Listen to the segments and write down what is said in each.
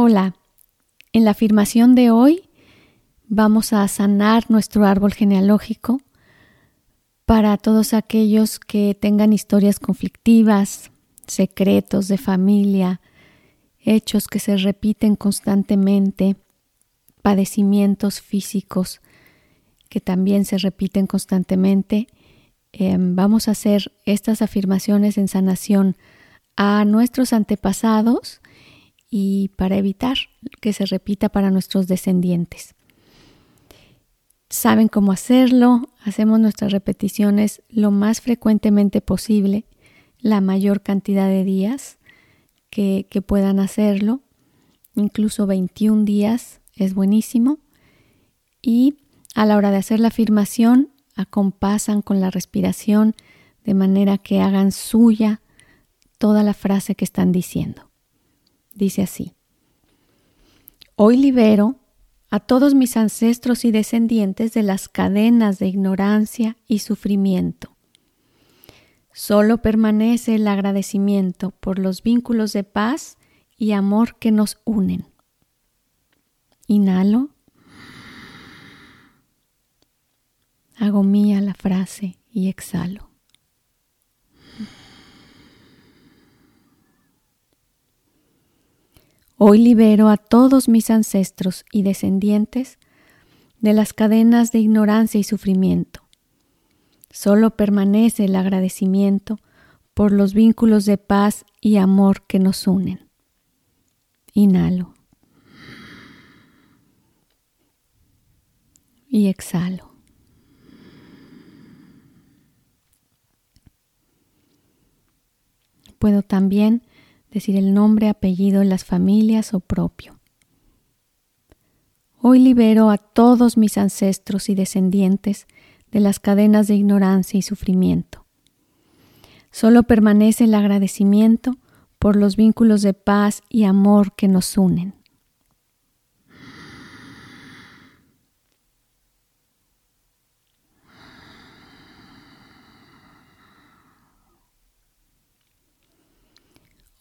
Hola, en la afirmación de hoy vamos a sanar nuestro árbol genealógico para todos aquellos que tengan historias conflictivas, secretos de familia, hechos que se repiten constantemente, padecimientos físicos que también se repiten constantemente. Em, vamos a hacer estas afirmaciones en sanación a nuestros antepasados y para evitar que se repita para nuestros descendientes. Saben cómo hacerlo, hacemos nuestras repeticiones lo más frecuentemente posible, la mayor cantidad de días que, puedan hacerlo, incluso 21 días es buenísimo. Y a la hora de hacer la afirmación, acompasan con la respiración de manera que hagan suya toda la frase que están diciendo. Dice así, Hoy libero a todos mis ancestros y descendientes de las cadenas de ignorancia y sufrimiento. Solo permanece el agradecimiento por los vínculos de paz y amor que nos unen. Inhalo. Hago mía la frase y exhalo. Hoy libero a todos mis ancestros y descendientes de las cadenas de ignorancia y sufrimiento. Solo permanece el agradecimiento por los vínculos de paz y amor que nos unen. Inhalo. Y exhalo. Puedo también decir el nombre, apellido, las familias o propio. Hoy libero a todos mis ancestros y descendientes de las cadenas de ignorancia y sufrimiento. Solo permanece el agradecimiento por los vínculos de paz y amor que nos unen.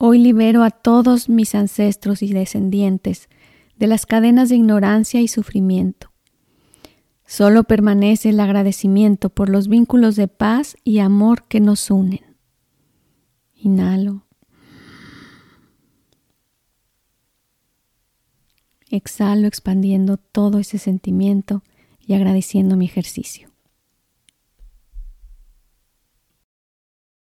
Hoy libero a todos mis ancestros y descendientes de las cadenas de ignorancia y sufrimiento. Solo permanece el agradecimiento por los vínculos de paz y amor que nos unen. Inhalo. Exhalo expandiendo todo ese sentimiento y agradeciendo mi ejercicio.